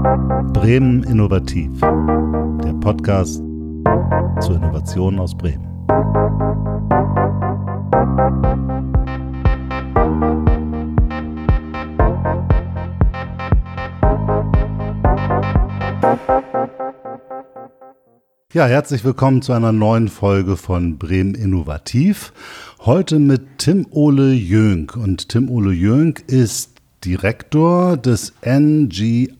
Bremen Innovativ, der Podcast zur Innovation aus Bremen. Ja, herzlich willkommen zu einer neuen Folge von Bremen Innovativ. Heute mit Tim Ole Jönk. Und Tim Ole Jönk ist Direktor des NGIOs.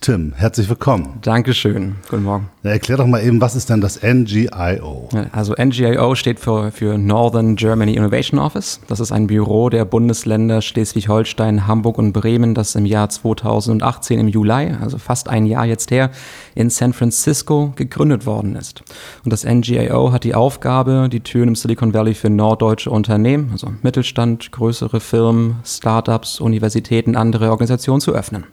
Tim, herzlich willkommen. Dankeschön. Guten Morgen. Ja, erklär doch mal eben, was ist denn das NGIO? Also NGIO steht für, für Northern Germany Innovation Office. Das ist ein Büro der Bundesländer Schleswig-Holstein, Hamburg und Bremen, das im Jahr 2018 im Juli, also fast ein Jahr jetzt her, in San Francisco gegründet worden ist. Und das NGIO hat die Aufgabe, die Türen im Silicon Valley für norddeutsche Unternehmen, also Mittelstand, größere Firmen, Startups, Universitäten, andere Organisationen zu öffnen.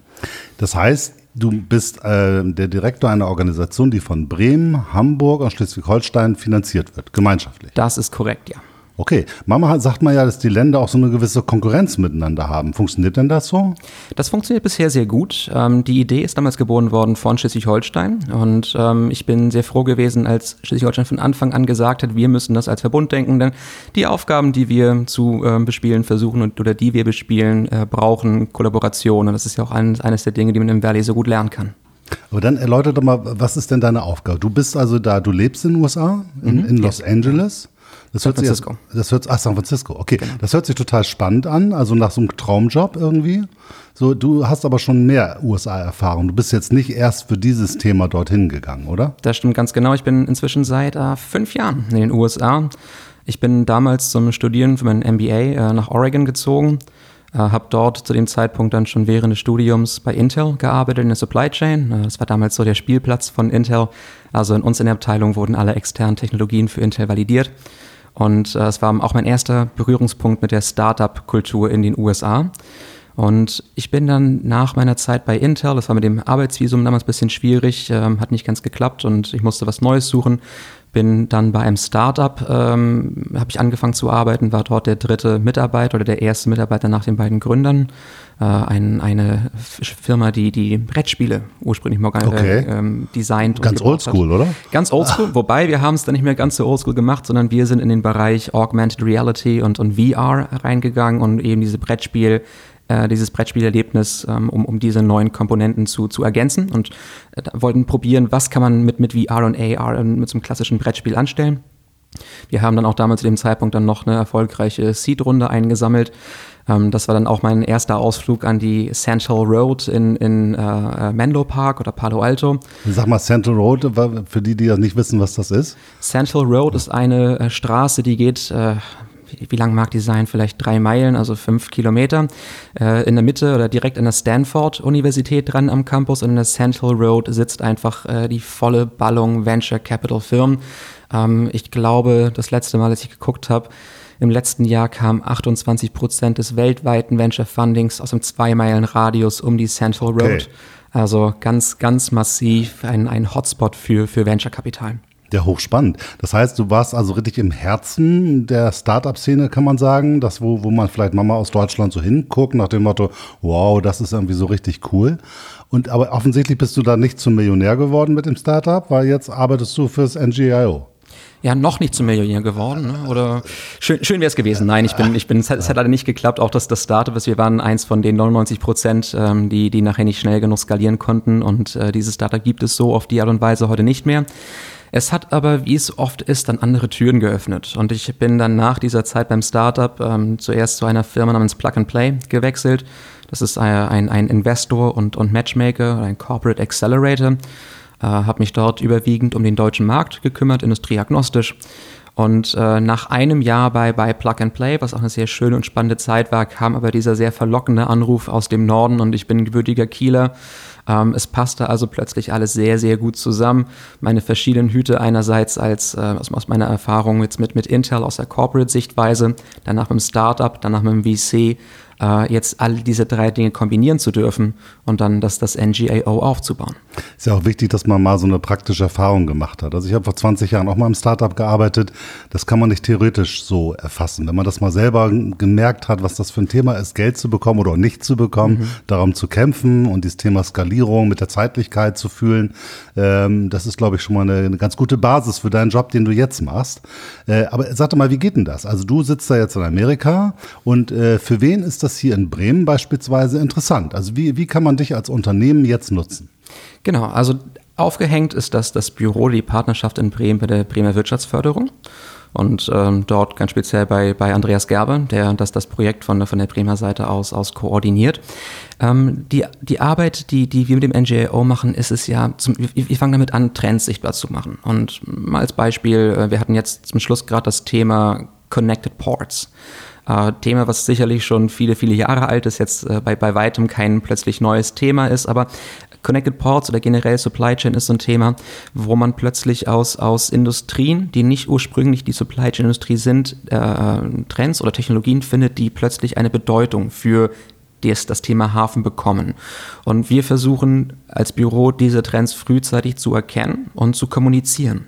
Das heißt, du bist äh, der Direktor einer Organisation, die von Bremen, Hamburg und Schleswig-Holstein finanziert wird, gemeinschaftlich. Das ist korrekt, ja. Okay, Mama sagt mal ja, dass die Länder auch so eine gewisse Konkurrenz miteinander haben. Funktioniert denn das so? Das funktioniert bisher sehr gut. Ähm, die Idee ist damals geboren worden von Schleswig-Holstein und ähm, ich bin sehr froh gewesen, als Schleswig-Holstein von Anfang an gesagt hat, wir müssen das als Verbund denken, denn die Aufgaben, die wir zu ähm, bespielen versuchen und, oder die wir bespielen, äh, brauchen Kollaboration und das ist ja auch eines, eines der Dinge, die man im Valley so gut lernen kann. Aber dann erläutere doch mal, was ist denn deine Aufgabe? Du bist also da, du lebst in den USA, in, mhm, in Los ja. Angeles. Das San Francisco. Sich, das hört, ach, San Francisco, okay. Genau. Das hört sich total spannend an, also nach so einem Traumjob irgendwie. So, du hast aber schon mehr USA-Erfahrung. Du bist jetzt nicht erst für dieses Thema dorthin gegangen, oder? Das stimmt ganz genau. Ich bin inzwischen seit äh, fünf Jahren in den USA. Ich bin damals zum Studieren für mein MBA äh, nach Oregon gezogen. Äh, habe dort zu dem Zeitpunkt dann schon während des Studiums bei Intel gearbeitet in der Supply Chain. Äh, das war damals so der Spielplatz von Intel. Also in uns in der Abteilung wurden alle externen Technologien für Intel validiert. Und äh, es war auch mein erster Berührungspunkt mit der Startup-Kultur in den USA. Und ich bin dann nach meiner Zeit bei Intel, das war mit dem Arbeitsvisum damals ein bisschen schwierig, ähm, hat nicht ganz geklappt und ich musste was Neues suchen. Bin dann bei einem Startup, ähm, habe ich angefangen zu arbeiten, war dort der dritte Mitarbeiter oder der erste Mitarbeiter nach den beiden Gründern. Äh, ein, eine Firma, die die Brettspiele ursprünglich mal okay. ähm, designt. Ganz oldschool, oder? Ganz oldschool, wobei wir haben es dann nicht mehr ganz so oldschool gemacht, sondern wir sind in den Bereich Augmented Reality und, und VR reingegangen und eben diese Brettspiel äh, dieses Brettspielerlebnis, ähm, um, um diese neuen Komponenten zu, zu ergänzen und äh, wollten probieren, was kann man mit, mit VR und AR mit so einem klassischen Brettspiel anstellen. Wir haben dann auch damals zu dem Zeitpunkt dann noch eine erfolgreiche Seed-Runde eingesammelt. Ähm, das war dann auch mein erster Ausflug an die Central Road in, in äh, Menlo Park oder Palo Alto. Sag mal, Central Road, für die, die ja nicht wissen, was das ist. Central Road ist eine äh, Straße, die geht äh, wie, lang mag die sein? Vielleicht drei Meilen, also fünf Kilometer. Äh, in der Mitte oder direkt an der Stanford-Universität dran am Campus und in der Central Road sitzt einfach äh, die volle Ballung Venture Capital Firmen. Ähm, ich glaube, das letzte Mal, als ich geguckt habe, im letzten Jahr kamen 28 Prozent des weltweiten Venture Fundings aus einem zwei Meilen Radius um die Central Road. Okay. Also ganz, ganz massiv ein, ein Hotspot für, für Venture Kapital. Ja, hochspannend. Das heißt, du warst also richtig im Herzen der Startup-Szene, kann man sagen. Das, wo, wo man vielleicht Mama aus Deutschland so hinguckt, nach dem Motto, wow, das ist irgendwie so richtig cool. Und aber offensichtlich bist du da nicht zum Millionär geworden mit dem Startup, weil jetzt arbeitest du fürs NGIO ja noch nicht zum Millionär geworden. Ne? Oder schön, schön wäre es gewesen. Nein, ich bin, ich bin, es hat, es hat leider nicht geklappt. Auch das, das Startup, wir waren eins von den 99 Prozent, ähm, die, die nachher nicht schnell genug skalieren konnten. Und äh, dieses Startup gibt es so auf die Art und Weise heute nicht mehr. Es hat aber, wie es oft ist, dann andere Türen geöffnet. Und ich bin dann nach dieser Zeit beim Startup ähm, zuerst zu einer Firma namens Plug and Play gewechselt. Das ist ein, ein Investor und, und Matchmaker, ein Corporate Accelerator. Äh, habe mich dort überwiegend um den deutschen Markt gekümmert, industrieagnostisch. Und äh, nach einem Jahr bei, bei Plug and Play, was auch eine sehr schöne und spannende Zeit war, kam aber dieser sehr verlockende Anruf aus dem Norden und ich bin gebürtiger Kieler ähm, es passte also plötzlich alles sehr, sehr gut zusammen. Meine verschiedenen Hüte einerseits als äh, aus, meiner Erfahrung jetzt mit, mit Intel aus der Corporate-Sichtweise, danach mit dem Startup, danach mit dem VC äh, jetzt all diese drei Dinge kombinieren zu dürfen und dann das, das NGAO aufzubauen. Ist ja auch wichtig, dass man mal so eine praktische Erfahrung gemacht hat. Also ich habe vor 20 Jahren auch mal im Startup gearbeitet. Das kann man nicht theoretisch so erfassen. Wenn man das mal selber gemerkt hat, was das für ein Thema ist, Geld zu bekommen oder nicht zu bekommen, mhm. darum zu kämpfen und dieses Thema Skalierung mit der Zeitlichkeit zu fühlen, ähm, das ist, glaube ich, schon mal eine, eine, ganz gute Basis für deinen Job, den du jetzt machst. Äh, aber sag doch mal, wie geht denn das? Also du sitzt da jetzt in Amerika und äh, für wen ist das hier in Bremen beispielsweise interessant? Also wie, wie kann man dich als Unternehmen jetzt nutzen? Genau, also aufgehängt ist das das Büro, die Partnerschaft in Bremen bei der Bremer Wirtschaftsförderung. Und ähm, dort ganz speziell bei, bei Andreas Gerbe, der das, das Projekt von, von der Bremer Seite aus, aus koordiniert. Ähm, die, die Arbeit, die, die wir mit dem NGO machen, ist es ja, zum, wir, wir fangen damit an, Trends sichtbar zu machen. Und mal als Beispiel, äh, wir hatten jetzt zum Schluss gerade das Thema Connected Ports. Äh, Thema, was sicherlich schon viele, viele Jahre alt ist, jetzt äh, bei, bei weitem kein plötzlich neues Thema ist, aber Connected Ports oder generell Supply Chain ist so ein Thema, wo man plötzlich aus, aus Industrien, die nicht ursprünglich die Supply Chain Industrie sind, äh, Trends oder Technologien findet, die plötzlich eine Bedeutung für das, das Thema Hafen bekommen. Und wir versuchen als Büro diese Trends frühzeitig zu erkennen und zu kommunizieren.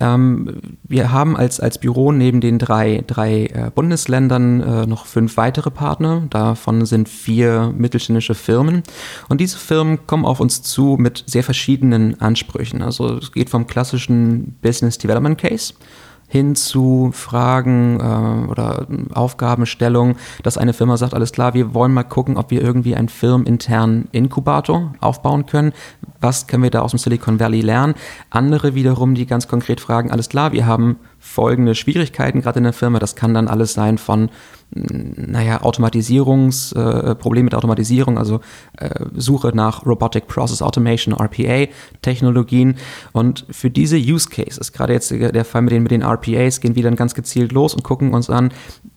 Ähm, wir haben als, als Büro neben den drei, drei äh, Bundesländern äh, noch fünf weitere Partner. Davon sind vier mittelständische Firmen. Und diese Firmen kommen auf uns zu mit sehr verschiedenen Ansprüchen. Also es geht vom klassischen Business Development Case hin zu Fragen äh, oder Aufgabenstellungen, dass eine Firma sagt, alles klar, wir wollen mal gucken, ob wir irgendwie einen firmeninternen Inkubator aufbauen können. Was können wir da aus dem Silicon Valley lernen? Andere wiederum, die ganz konkret fragen, alles klar, wir haben folgende Schwierigkeiten gerade in der Firma. Das kann dann alles sein von naja, Automatisierungs, äh, mit Automatisierung, also äh, Suche nach Robotic Process Automation, RPA, Technologien. Und für diese Use Cases, gerade jetzt der Fall mit den, mit den RPAs, gehen wir dann ganz gezielt los und gucken uns an,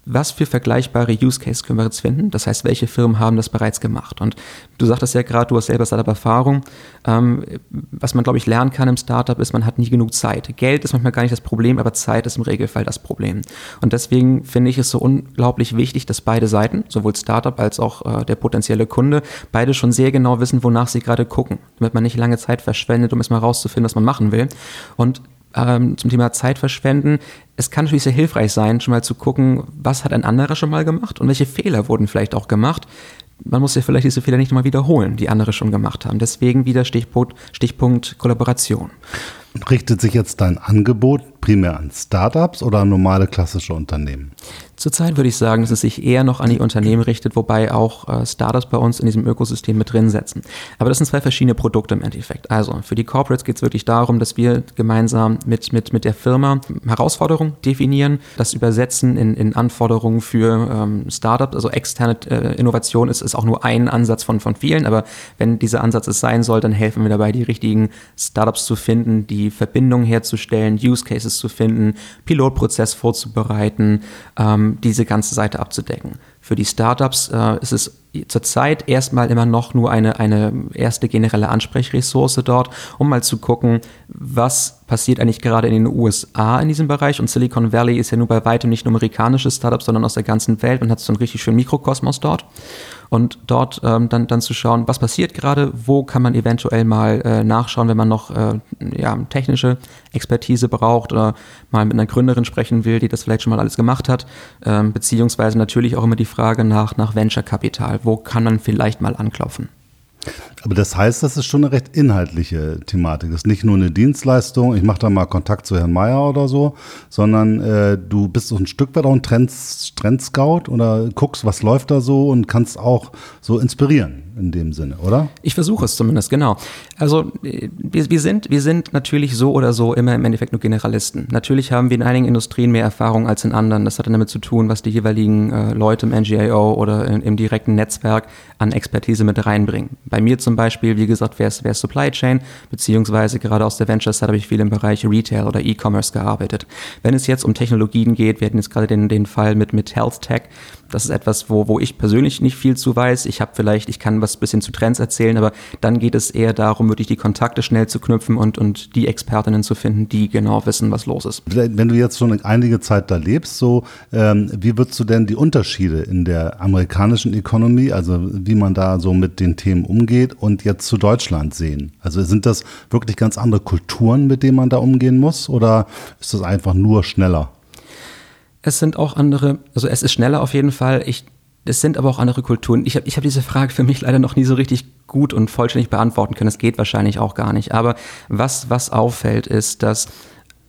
was für vergleichbare Use Cases können wir jetzt finden? Das heißt, welche Firmen haben das bereits gemacht? Und du sagtest ja gerade, du hast selber Startup-Erfahrung. Ähm, was man, glaube ich, lernen kann im Startup ist, man hat nie genug Zeit. Geld ist manchmal gar nicht das Problem, aber Zeit ist im Regelfall das Problem. Und deswegen finde ich es so unglaublich wichtig, dass beide Seiten, sowohl Startup als auch äh, der potenzielle Kunde, beide schon sehr genau wissen, wonach sie gerade gucken, damit man nicht lange Zeit verschwendet, um erstmal rauszufinden, was man machen will. Und ähm, zum Thema Zeit verschwenden. Es kann natürlich sehr hilfreich sein, schon mal zu gucken, was hat ein anderer schon mal gemacht und welche Fehler wurden vielleicht auch gemacht. Man muss ja vielleicht diese Fehler nicht nochmal wiederholen, die andere schon gemacht haben. Deswegen wieder Stichpunkt, Stichpunkt Kollaboration. Richtet sich jetzt dein Angebot primär an Startups oder an normale klassische Unternehmen? Zurzeit würde ich sagen, dass es sich eher noch an die Unternehmen richtet, wobei auch äh, Startups bei uns in diesem Ökosystem mit drin setzen. Aber das sind zwei verschiedene Produkte im Endeffekt. Also für die Corporates geht es wirklich darum, dass wir gemeinsam mit, mit, mit der Firma Herausforderungen definieren, das übersetzen in, in Anforderungen für ähm, Startups. Also externe äh, Innovation ist, ist auch nur ein Ansatz von, von vielen, aber wenn dieser Ansatz es sein soll, dann helfen wir dabei, die richtigen Startups zu finden, die Verbindungen herzustellen, Use Cases zu finden, Pilotprozess vorzubereiten, ähm, diese ganze Seite abzudecken. Für die Startups äh, ist es zurzeit erstmal immer noch nur eine, eine erste generelle Ansprechressource dort, um mal zu gucken, was passiert eigentlich gerade in den USA in diesem Bereich. Und Silicon Valley ist ja nur bei weitem nicht nur amerikanische Startups, sondern aus der ganzen Welt und hat so einen richtig schönen Mikrokosmos dort. Und dort ähm, dann, dann zu schauen, was passiert gerade, wo kann man eventuell mal äh, nachschauen, wenn man noch äh, ja, technische Expertise braucht oder mal mit einer Gründerin sprechen will, die das vielleicht schon mal alles gemacht hat, ähm, beziehungsweise natürlich auch immer die Frage nach, nach Venture-Kapital. Wo kann man vielleicht mal anklopfen? Aber das heißt, das ist schon eine recht inhaltliche Thematik. Das ist nicht nur eine Dienstleistung, ich mache da mal Kontakt zu Herrn Meier oder so, sondern äh, du bist so ein Stück weit auch ein Trends, Trendscout oder guckst, was läuft da so und kannst auch so inspirieren in dem Sinne, oder? Ich versuche es zumindest, genau. Also wir, wir, sind, wir sind natürlich so oder so immer im Endeffekt nur Generalisten. Natürlich haben wir in einigen Industrien mehr Erfahrung als in anderen. Das hat dann damit zu tun, was die jeweiligen äh, Leute im NGAO oder in, im direkten Netzwerk an Expertise mit reinbringen. Bei mir zum zum Beispiel, wie gesagt, wäre es Supply Chain, beziehungsweise gerade aus der Venture Side habe ich viel im Bereich Retail oder E-Commerce gearbeitet. Wenn es jetzt um Technologien geht, wir hatten jetzt gerade den, den Fall mit, mit Health Tech, das ist etwas, wo, wo ich persönlich nicht viel zu weiß. Ich habe vielleicht, ich kann was bisschen zu Trends erzählen, aber dann geht es eher darum, wirklich die Kontakte schnell zu knüpfen und, und die Expertinnen zu finden, die genau wissen, was los ist. Wenn du jetzt schon einige Zeit da lebst, so ähm, wie würdest du denn die Unterschiede in der amerikanischen Economy, also wie man da so mit den Themen umgeht und jetzt zu Deutschland sehen? Also sind das wirklich ganz andere Kulturen, mit denen man da umgehen muss oder ist das einfach nur schneller? Es sind auch andere, also es ist schneller auf jeden Fall. Ich, es sind aber auch andere Kulturen. Ich habe ich hab diese Frage für mich leider noch nie so richtig gut und vollständig beantworten können. Es geht wahrscheinlich auch gar nicht. Aber was, was auffällt, ist, dass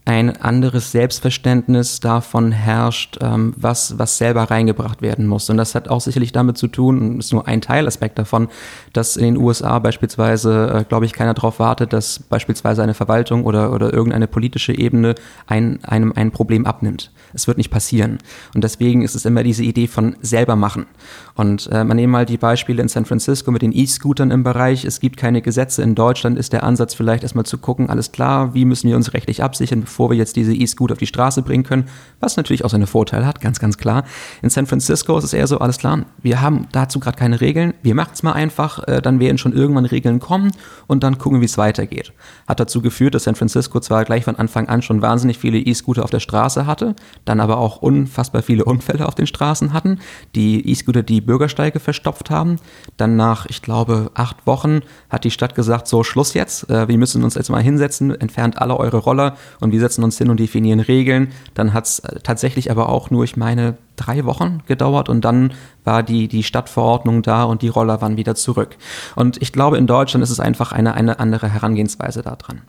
ein anderes Selbstverständnis davon herrscht, ähm, was, was selber reingebracht werden muss. Und das hat auch sicherlich damit zu tun, und ist nur ein Teilaspekt davon, dass in den USA beispielsweise, äh, glaube ich, keiner darauf wartet, dass beispielsweise eine Verwaltung oder, oder irgendeine politische Ebene ein, einem ein Problem abnimmt. Es wird nicht passieren. Und deswegen ist es immer diese Idee von selber machen. Und äh, man nehme mal die Beispiele in San Francisco mit den E-Scootern im Bereich. Es gibt keine Gesetze. In Deutschland ist der Ansatz vielleicht erstmal zu gucken, alles klar, wie müssen wir uns rechtlich absichern, bevor wir jetzt diese E-Scooter auf die Straße bringen können, was natürlich auch seine Vorteile hat, ganz, ganz klar. In San Francisco ist es eher so, alles klar, wir haben dazu gerade keine Regeln, wir machen es mal einfach, äh, dann werden schon irgendwann Regeln kommen und dann gucken, wie es weitergeht. Hat dazu geführt, dass San Francisco zwar gleich von Anfang an schon wahnsinnig viele E-Scooter auf der Straße hatte, dann aber auch unfassbar viele Unfälle auf den Straßen hatten, die E-Scooter die Bürgersteige verstopft haben. Dann nach, ich glaube, acht Wochen hat die Stadt gesagt, so Schluss jetzt, äh, wir müssen uns jetzt mal hinsetzen, entfernt alle eure Roller und wir setzen uns hin und definieren Regeln. Dann hat es äh, tatsächlich aber auch nur, ich meine, drei Wochen gedauert und dann war die, die Stadtverordnung da und die Roller waren wieder zurück. Und ich glaube, in Deutschland ist es einfach eine, eine andere Herangehensweise daran.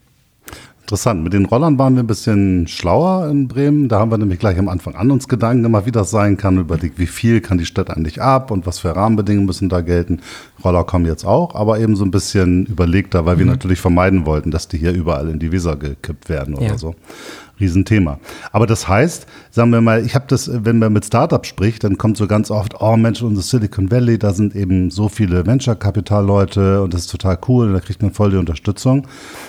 Interessant. Mit den Rollern waren wir ein bisschen schlauer in Bremen. Da haben wir nämlich gleich am Anfang an uns Gedanken gemacht, wie das sein kann. Überlegt, wie viel kann die Stadt eigentlich ab und was für Rahmenbedingungen müssen da gelten. Roller kommen jetzt auch, aber eben so ein bisschen überlegter, weil mhm. wir natürlich vermeiden wollten, dass die hier überall in die Weser gekippt werden oder ja. so. Riesenthema. Aber das heißt, sagen wir mal, ich habe das, wenn man mit Startups spricht, dann kommt so ganz oft, oh Mensch, unser Silicon Valley, da sind eben so viele Venture-Kapital-Leute und das ist total cool, da kriegt man voll die Unterstützung.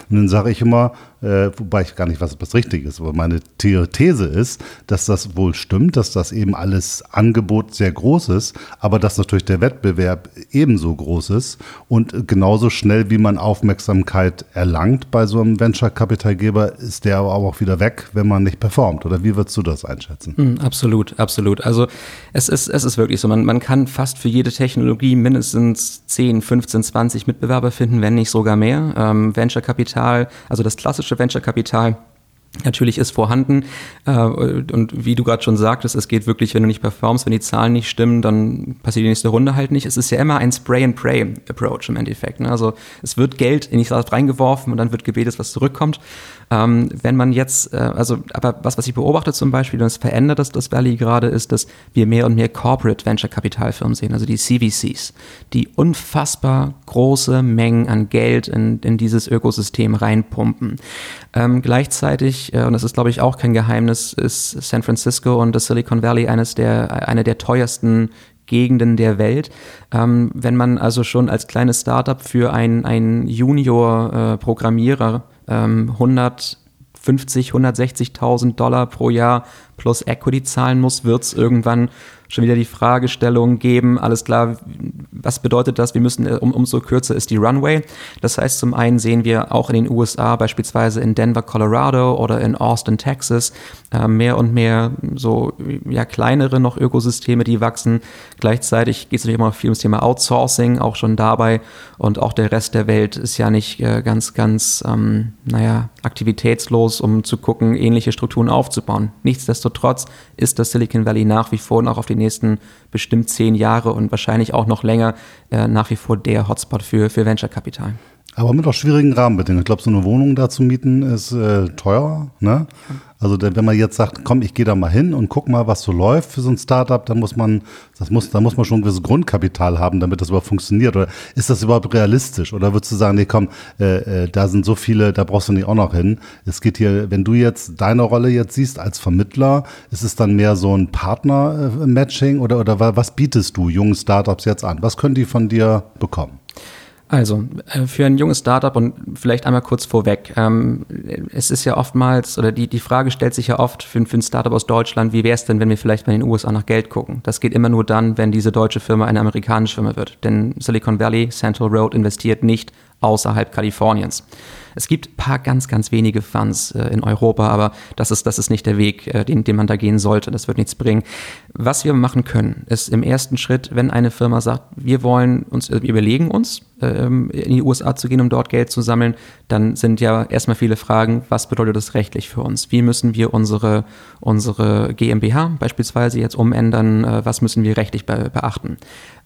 Und dann sage ich immer, äh, wobei ich gar nicht weiß, ob das richtig ist, aber meine These ist, dass das wohl stimmt, dass das eben alles Angebot sehr groß ist, aber dass natürlich der Wettbewerb ebenso groß ist und genauso schnell, wie man Aufmerksamkeit erlangt bei so einem Venture-Kapitalgeber, ist der aber auch wieder weg, wenn man nicht performt. Oder wie würdest du das einschätzen? Mm, absolut, absolut. Also es ist, es ist wirklich so, man, man kann fast für jede Technologie mindestens 10, 15, 20 Mitbewerber finden, wenn nicht sogar mehr. Ähm, Venture-Kapital, also das klassische Venture-Kapital natürlich ist vorhanden. Äh, und wie du gerade schon sagtest, es geht wirklich, wenn du nicht performst, wenn die Zahlen nicht stimmen, dann passiert die nächste Runde halt nicht. Es ist ja immer ein Spray-and-Pray-Approach im Endeffekt. Ne? Also es wird Geld in die Sache reingeworfen und dann wird gebetet, was zurückkommt. Ähm, wenn man jetzt, äh, also, aber was, was ich beobachte zum Beispiel, und es verändert das, das Valley gerade, ist, dass wir mehr und mehr Corporate Venture Kapitalfirmen sehen, also die CVCs, die unfassbar große Mengen an Geld in, in dieses Ökosystem reinpumpen. Ähm, gleichzeitig, äh, und das ist glaube ich auch kein Geheimnis, ist San Francisco und das Silicon Valley eines der, eine der teuersten Gegenden der Welt. Ähm, wenn man also schon als kleines Startup für einen Junior-Programmierer äh, ähm, 150, 160.000 Dollar pro Jahr plus Equity zahlen muss, wird es irgendwann schon wieder die Fragestellung geben, alles klar, was bedeutet das? Wir müssen, äh, um, umso kürzer ist die Runway. Das heißt, zum einen sehen wir auch in den USA, beispielsweise in Denver, Colorado oder in Austin, Texas, äh, mehr und mehr so ja, kleinere noch Ökosysteme, die wachsen. Gleichzeitig geht es natürlich immer viel ums Thema Outsourcing, auch schon dabei. Und auch der Rest der Welt ist ja nicht äh, ganz, ganz, ähm, naja, aktivitätslos, um zu gucken, ähnliche Strukturen aufzubauen. Nichtsdestotrotz ist das Silicon Valley nach wie vor noch auf die nächsten bestimmt zehn Jahre und wahrscheinlich auch noch länger äh, nach wie vor der Hotspot für, für Venture-Kapital. Aber mit auch schwierigen Rahmenbedingungen. Ich glaube, so eine Wohnung da zu mieten ist äh, teuer. Ne? Also wenn man jetzt sagt, komm, ich gehe da mal hin und guck mal, was so läuft für so ein Startup, dann muss man, das muss, da muss man schon ein gewisses Grundkapital haben, damit das überhaupt funktioniert. Oder ist das überhaupt realistisch? Oder würdest du sagen, nee, komm, äh, äh, da sind so viele, da brauchst du nicht auch noch hin. Es geht hier, wenn du jetzt deine Rolle jetzt siehst als Vermittler, ist es dann mehr so ein Partner-Matching oder, oder was bietest du jungen Startups jetzt an? Was können die von dir bekommen? Also, äh, für ein junges Startup und vielleicht einmal kurz vorweg. Ähm, es ist ja oftmals, oder die, die Frage stellt sich ja oft für, für ein Startup aus Deutschland, wie wäre es denn, wenn wir vielleicht mal in den USA nach Geld gucken? Das geht immer nur dann, wenn diese deutsche Firma eine amerikanische Firma wird. Denn Silicon Valley, Central Road investiert nicht außerhalb Kaliforniens. Es gibt ein paar ganz, ganz wenige Funds äh, in Europa, aber das ist, das ist nicht der Weg, äh, den, den man da gehen sollte. Das wird nichts bringen. Was wir machen können, ist im ersten Schritt, wenn eine Firma sagt, wir wollen uns, wir überlegen uns, ähm, in die USA zu gehen, um dort Geld zu sammeln, dann sind ja erstmal viele Fragen, was bedeutet das rechtlich für uns? Wie müssen wir unsere, unsere GmbH beispielsweise jetzt umändern? Äh, was müssen wir rechtlich be beachten?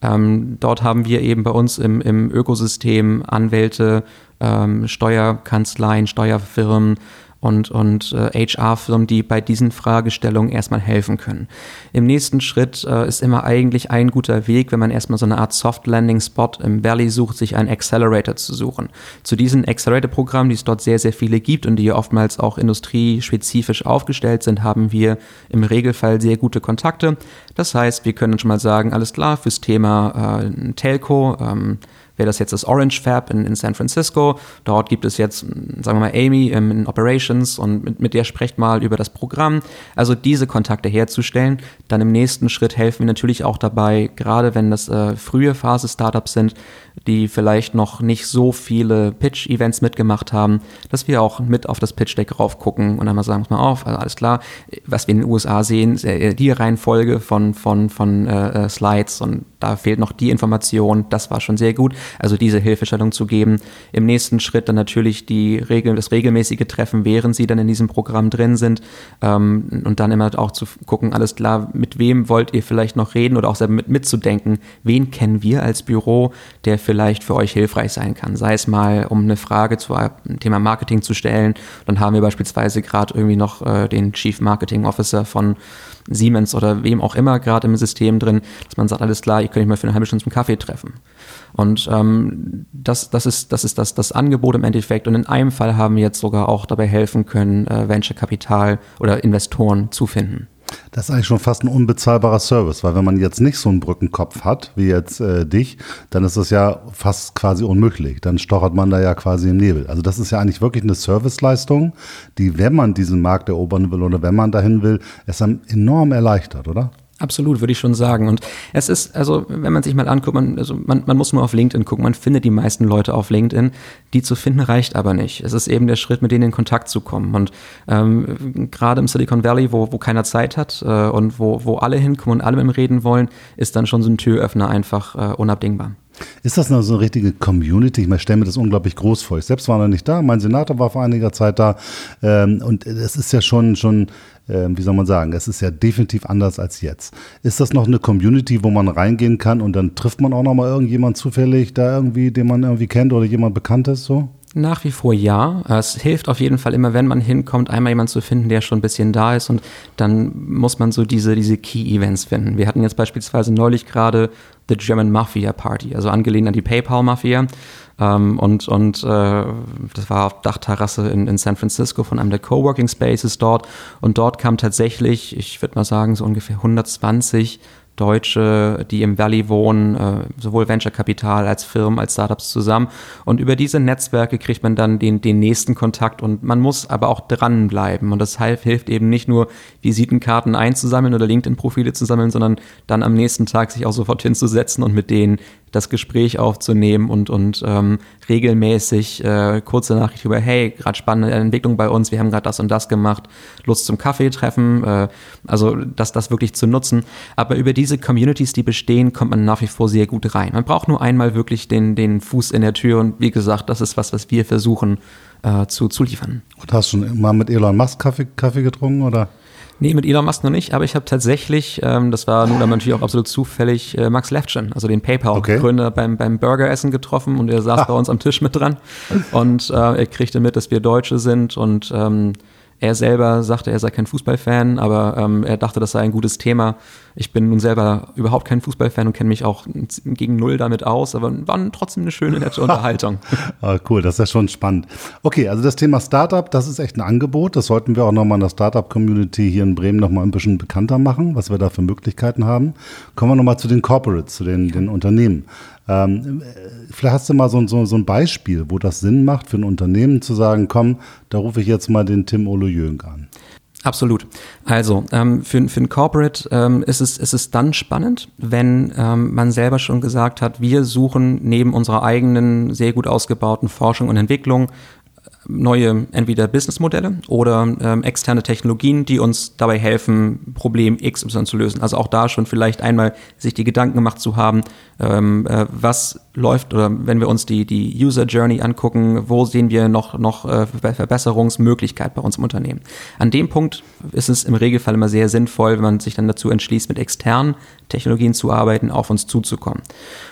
Ähm, dort haben wir eben bei uns im, im Ökosystem Anwälte, ähm, Steuerkanzleien, Steuerfirmen, und, und äh, HR-Firmen, die bei diesen Fragestellungen erstmal helfen können. Im nächsten Schritt äh, ist immer eigentlich ein guter Weg, wenn man erstmal so eine Art Soft Landing Spot im Valley sucht, sich einen Accelerator zu suchen. Zu diesen Accelerator-Programmen, die es dort sehr, sehr viele gibt und die oftmals auch industriespezifisch aufgestellt sind, haben wir im Regelfall sehr gute Kontakte. Das heißt, wir können schon mal sagen, alles klar, fürs Thema äh, Telco, ähm, wäre das jetzt das Orange Fab in, in San Francisco. Dort gibt es jetzt, sagen wir mal, Amy in Operations und mit, mit der sprecht mal über das Programm. Also diese Kontakte herzustellen. Dann im nächsten Schritt helfen wir natürlich auch dabei, gerade wenn das äh, frühe Phase Startups sind, die vielleicht noch nicht so viele Pitch-Events mitgemacht haben, dass wir auch mit auf das Pitch-Deck raufgucken und dann mal sagen, mal auf, also alles klar, was wir in den USA sehen, die Reihenfolge von, von, von äh, äh, Slides und da fehlt noch die Information, das war schon sehr gut. Also diese Hilfestellung zu geben. Im nächsten Schritt dann natürlich die Regel, das regelmäßige Treffen, während sie dann in diesem Programm drin sind ähm, und dann immer auch zu gucken, alles klar, mit wem wollt ihr vielleicht noch reden oder auch mit mitzudenken, wen kennen wir als Büro, der vielleicht für euch hilfreich sein kann. Sei es mal, um eine Frage zu einem Thema Marketing zu stellen. Dann haben wir beispielsweise gerade irgendwie noch äh, den Chief Marketing Officer von Siemens oder wem auch immer gerade im System drin, dass man sagt, alles klar, ihr könnt euch mal für eine halbe Stunde zum Kaffee treffen. Und ähm, das, das ist, das, ist das, das Angebot im Endeffekt. Und in einem Fall haben wir jetzt sogar auch dabei helfen können, äh, Venture Kapital oder Investoren zu finden. Das ist eigentlich schon fast ein unbezahlbarer Service, weil wenn man jetzt nicht so einen Brückenkopf hat, wie jetzt äh, dich, dann ist das ja fast quasi unmöglich. Dann stochert man da ja quasi im Nebel. Also das ist ja eigentlich wirklich eine Serviceleistung, die, wenn man diesen Markt erobern will oder wenn man dahin will, es dann enorm erleichtert, oder? Absolut, würde ich schon sagen. Und es ist, also, wenn man sich mal anguckt, man, also man, man muss nur auf LinkedIn gucken. Man findet die meisten Leute auf LinkedIn. Die zu finden reicht aber nicht. Es ist eben der Schritt, mit denen in Kontakt zu kommen. Und ähm, gerade im Silicon Valley, wo, wo keiner Zeit hat äh, und wo, wo alle hinkommen und alle mit ihm reden wollen, ist dann schon so ein Türöffner einfach äh, unabdingbar. Ist das noch so eine richtige Community? Ich stelle mir das unglaublich groß vor. Ich selbst war noch nicht da, mein Senator war vor einiger Zeit da. Ähm, und es ist ja schon, schon äh, wie soll man sagen, es ist ja definitiv anders als jetzt. Ist das noch eine Community, wo man reingehen kann und dann trifft man auch noch mal irgendjemand zufällig da irgendwie, den man irgendwie kennt oder jemand bekannt ist so? Nach wie vor ja. Es hilft auf jeden Fall immer, wenn man hinkommt, einmal jemanden zu finden, der schon ein bisschen da ist und dann muss man so diese, diese Key-Events finden. Wir hatten jetzt beispielsweise neulich gerade The German Mafia Party, also angelehnt an die PayPal-Mafia. Ähm, und und äh, das war auf Dachterrasse in, in San Francisco von einem der Coworking Spaces dort. Und dort kam tatsächlich, ich würde mal sagen, so ungefähr 120 Deutsche, die im Valley wohnen, äh, sowohl Venture Kapital als Firmen, als Startups zusammen. Und über diese Netzwerke kriegt man dann den, den nächsten Kontakt und man muss aber auch dranbleiben. Und das hilft eben nicht nur, Visitenkarten einzusammeln oder LinkedIn-Profile zu sammeln, sondern dann am nächsten Tag sich auch sofort hinzusetzen und mit denen das Gespräch aufzunehmen und, und ähm, regelmäßig äh, kurze Nachricht über, hey, gerade spannende Entwicklung bei uns, wir haben gerade das und das gemacht, Lust zum Kaffee treffen, äh, also das, das wirklich zu nutzen. Aber über diese Communities, die bestehen, kommt man nach wie vor sehr gut rein. Man braucht nur einmal wirklich den, den Fuß in der Tür und wie gesagt, das ist was, was wir versuchen äh, zu, zu liefern. Und hast du schon mal mit Elon Musk Kaffee, Kaffee getrunken oder? Nee, mit Elon Musk noch nicht, aber ich habe tatsächlich, ähm, das war nun natürlich auch absolut zufällig, äh, Max Levchin, also den PayPal-Gründer, okay. beim, beim Burgeressen getroffen und er saß ah. bei uns am Tisch mit dran und äh, er kriegte mit, dass wir Deutsche sind und ähm, Er selber sagte, er sei kein Fußballfan, aber ähm, er dachte, das sei ein gutes Thema. Ich bin nun selber überhaupt kein Fußballfan und kenne mich auch gegen Null damit aus, aber war trotzdem eine schöne, nette Unterhaltung. ah, cool, das ist ja schon spannend. Okay, also das Thema Startup, das ist echt ein Angebot. Das sollten wir auch nochmal in der Startup-Community hier in Bremen nochmal ein bisschen bekannter machen, was wir da für Möglichkeiten haben. Kommen wir nochmal zu den Corporates, zu den, den Unternehmen. Ähm, vielleicht hast du mal so, so, so, ein Beispiel, wo das Sinn macht für ein Unternehmen zu sagen, komm, da rufe ich jetzt mal den Tim Olo Jönk an. Absolut. Also ähm, für, für ein Corporate ähm, ist, es, ist es dann spannend, wenn ähm, man selber schon gesagt hat, wir suchen neben unserer eigenen sehr gut ausgebauten Forschung und Entwicklung neue entweder Businessmodelle oder ähm, externe Technologien, die uns dabei helfen, Problem XY zu lösen. Also auch da schon vielleicht einmal sich die Gedanken gemacht zu haben, ähm, äh, was läuft oder wenn wir uns die, die User Journey angucken, wo sehen wir noch, noch äh, Verbesserungsmöglichkeit bei uns im Unternehmen. An dem Punkt ist es im Regelfall immer sehr sinnvoll, wenn man sich dann dazu entschließt, mit externen Technologien zu arbeiten, auf uns zuzukommen.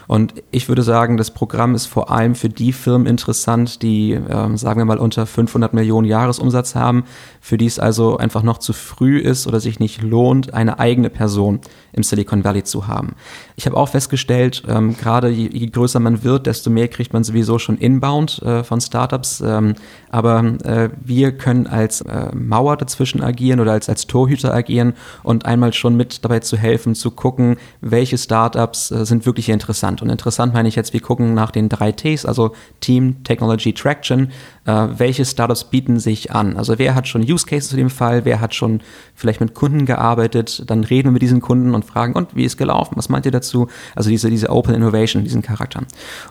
Und ich würde sagen, das Programm ist vor allem für die Firmen interessant, die, ähm, sagen wir mal, unter 500 Millionen Jahresumsatz haben, für die es also einfach noch zu früh ist oder sich nicht lohnt, eine eigene Person im Silicon Valley zu haben. Ich habe auch festgestellt, ähm, gerade je, je, größer man wird, desto mehr kriegt man sowieso schon inbound äh, von Startups. Ähm, aber äh, wir können als äh, Mauer dazwischen agieren oder als, als Torhüter agieren und einmal schon mit dabei zu helfen, zu gucken, welche Startups äh, sind wirklich interessant. Und interessant meine ich jetzt, wir gucken nach den drei Ts, also Team, Technology, Traction. Äh, welche Startups bieten sich an? Also wer hat schon Use Cases zu dem Fall? Wer hat schon vielleicht mit Kunden gearbeitet? Dann reden wir mit diesen Kunden und fragen, und wie ist gelaufen? Was meint ihr dazu? Also diese, diese Open Innovation, diesen Charakter.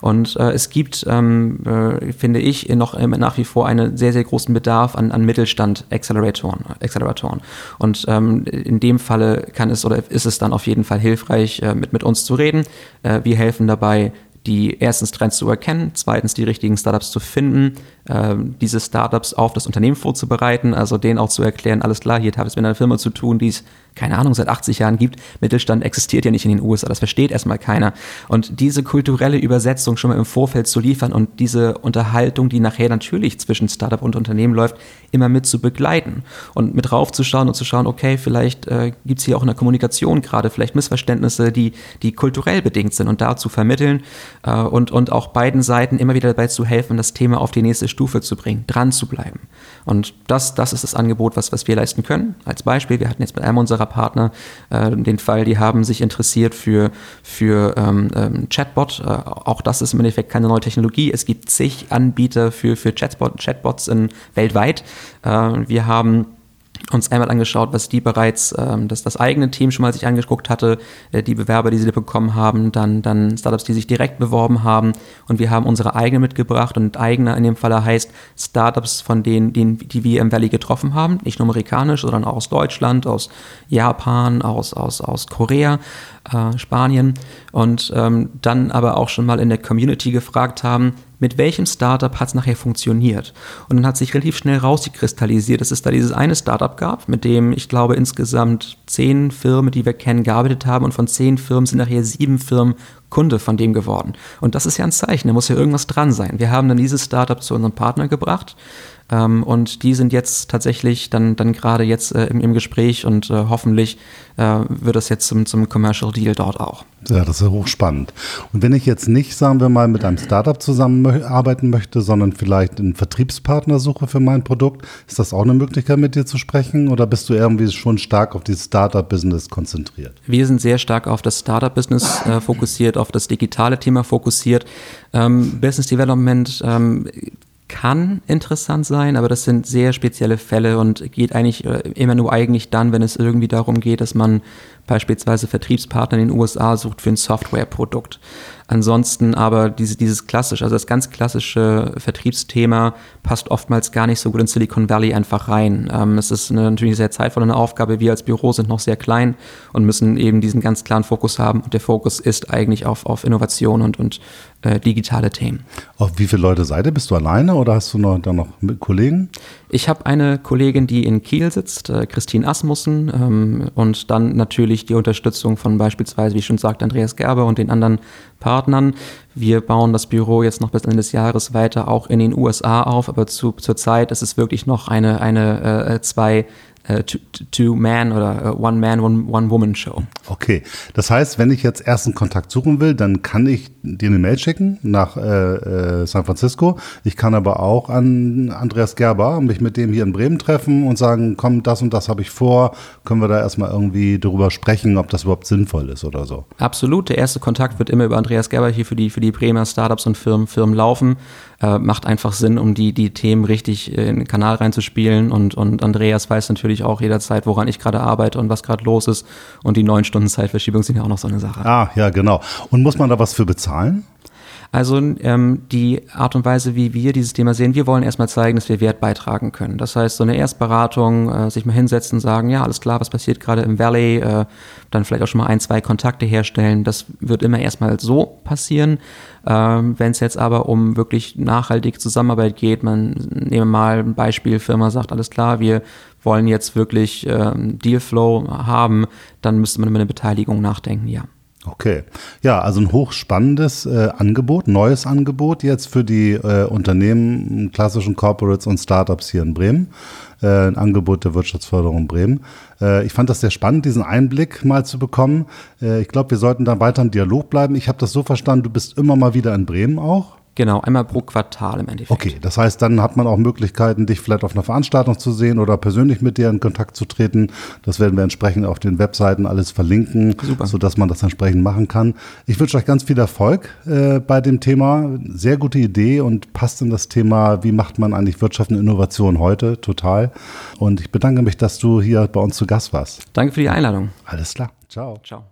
Und äh, es gibt, ähm, äh, finde ich, noch äh, nach wie vor einen sehr, sehr großen Bedarf an, an Mittelstand-Acceleratoren. Acceleratoren. Und ähm, in dem Falle kann es oder ist es dann auf jeden Fall hilfreich, äh, mit, mit uns zu reden. Äh, wir helfen dabei, die erstens Trends zu erkennen, zweitens die richtigen Startups zu finden, diese Startups auf das Unternehmen vorzubereiten, also denen auch zu erklären, alles klar, hier habe ich es mit einer Firma zu tun, die es keine Ahnung, seit 80 Jahren gibt. Mittelstand existiert ja nicht in den USA, das versteht erstmal keiner. Und diese kulturelle Übersetzung schon mal im Vorfeld zu liefern und diese Unterhaltung, die nachher natürlich zwischen Startup und Unternehmen läuft, immer mit zu begleiten und mit raufzuschauen und zu schauen, okay, vielleicht äh, gibt es hier auch in der Kommunikation gerade vielleicht Missverständnisse, die, die kulturell bedingt sind und da zu vermitteln äh, und, und auch beiden Seiten immer wieder dabei zu helfen, das Thema auf die nächste Stufe zu bringen, dran zu bleiben. Und das, das ist das Angebot, was, was wir leisten können. Als Beispiel, wir hatten jetzt mit einem unserer Partner äh, den Fall, die haben sich interessiert für, für ähm, ähm, Chatbot. Äh, auch das ist im Endeffekt keine neue Technologie. Es gibt zig Anbieter für, für Chatbot, Chatbots in, weltweit. Äh, wir haben uns einmal angeschaut, was die bereits, ähm, dass das eigene Team schon mal sich angeguckt hatte, äh, die Bewerber, die sie bekommen haben, dann, dann Startups, die sich direkt beworben haben. Und wir haben unsere eigene mitgebracht und eigene in dem Falle heißt Startups, von denen, denen die wir im Valley getroffen haben, nicht nur amerikanisch, sondern auch aus Deutschland, aus Japan, aus, aus, aus Korea, äh, Spanien. Und ähm, dann aber auch schon mal in der Community gefragt haben, mit welchem Startup hat es nachher funktioniert. Und dann hat sich relativ schnell rausgekristallisiert, dass es da dieses eine Startup gab, mit dem ich glaube insgesamt zehn Firmen, die wir kennen, gearbeitet haben und von zehn Firmen sind nachher sieben Firmen Kunde von dem geworden. Und das ist ja ein Zeichen, da muss ja irgendwas dran sein. Wir haben dann dieses Startup zu unserem Partner gebracht ähm, und die sind jetzt tatsächlich dann, dann gerade jetzt äh, im, im, Gespräch und äh, hoffentlich äh, wird das jetzt zum, zum Commercial Deal dort auch. Ja, das ist hochspannend. Und wenn ich jetzt nicht, sagen wir mal, mit einem Startup zusammenarbeiten möchte, sondern vielleicht einen Vertriebspartner suche für mein Produkt, ist das auch eine Möglichkeit, mit dir zu sprechen? Oder bist du irgendwie schon stark auf dieses Startup-Business konzentriert? Wir sind sehr stark auf das Startup-Business äh, fokussiert, auf das digitale Thema fokussiert. Ähm, Business Development ähm, kann interessant sein, aber das sind sehr spezielle Fälle und geht eigentlich äh, immer nur eigentlich dann, wenn es irgendwie darum geht, dass man beispielsweise Vertriebspartner in den USA sucht für ein Softwareprodukt. Ansonsten aber diese, dieses klassische, also das ganz klassische Vertriebsthema passt oftmals gar nicht so gut in Silicon Valley einfach rein. Ähm, es ist eine, natürlich eine sehr zeitvolle Aufgabe. Wir als Büro sind noch sehr klein und müssen eben diesen ganz klaren Fokus haben. Und der Fokus ist eigentlich auf, auf Innovation und, und äh, digitale Themen. Auf wie viele Leute seid ihr? Bist du alleine oder hast du noch, da noch Kollegen? Ich habe eine Kollegin, die in Kiel sitzt, äh, Christine Asmussen, ähm, und dann natürlich die Unterstützung von beispielsweise, wie schon sagt, Andreas Gerber und den anderen Partnern. Wir bauen das Büro jetzt noch bis Ende des Jahres weiter auch in den USA auf, aber zu, zur Zeit ist es wirklich noch eine, eine äh, zwei äh, Two-Man oder uh, One-Man, One-Woman-Show. Okay, das heißt, wenn ich jetzt ersten Kontakt suchen will, dann kann ich dir eine Mail schicken nach äh, äh, San Francisco. Ich kann aber auch an Andreas Gerber mich mit dem hier in Bremen treffen und sagen, komm, das und das habe ich vor. Können wir da erstmal irgendwie darüber sprechen, ob das überhaupt sinnvoll ist oder so? Absolut. Der erste Kontakt wird immer über Andreas Gerber hier für die, für die Bremer Startups und Firmen, Firmen laufen äh, macht einfach Sinn, um die, die Themen richtig in den Kanal reinzuspielen. Und, und Andreas weiß natürlich auch jederzeit, woran ich gerade arbeite und was gerade los ist. Und die neun Stunden Zeitverschiebung sind ja auch noch so eine Sache. Ah, ja, genau. Und muss man da was für bezahlen? Also ähm, die Art und Weise, wie wir dieses Thema sehen, wir wollen erstmal zeigen, dass wir Wert beitragen können. Das heißt, so eine Erstberatung, äh, sich mal hinsetzen, sagen, ja, alles klar, was passiert gerade im Valley, äh, dann vielleicht auch schon mal ein, zwei Kontakte herstellen. Das wird immer erstmal so passieren. Ähm, Wenn es jetzt aber um wirklich nachhaltige Zusammenarbeit geht, man nehme mal ein Beispiel, Firma sagt, alles klar, wir wollen jetzt wirklich ähm, Dealflow haben, dann müsste man über eine Beteiligung nachdenken, ja. Okay. Ja, also ein hochspannendes äh, Angebot, neues Angebot jetzt für die äh, Unternehmen, klassischen Corporates und Startups hier in Bremen. Äh, ein Angebot der Wirtschaftsförderung Bremen. Äh, ich fand das sehr spannend, diesen Einblick mal zu bekommen. Äh, ich glaube, wir sollten dann weiter im Dialog bleiben. Ich habe das so verstanden, du bist immer mal wieder in Bremen auch. Genau, einmal pro Quartal im Endeffekt. Okay, das heißt, dann hat man auch Möglichkeiten, dich vielleicht auf einer Veranstaltung zu sehen oder persönlich mit dir in Kontakt zu treten. Das werden wir entsprechend auf den Webseiten alles verlinken, Super. sodass man das entsprechend machen kann. Ich wünsche euch ganz viel Erfolg äh, bei dem Thema. Sehr gute Idee und passt in das Thema, wie macht man eigentlich Wirtschaft und Innovation heute, total. Und ich bedanke mich, dass du hier bei uns zu Gast warst. Danke für die Einladung. Alles klar. Ciao. Ciao.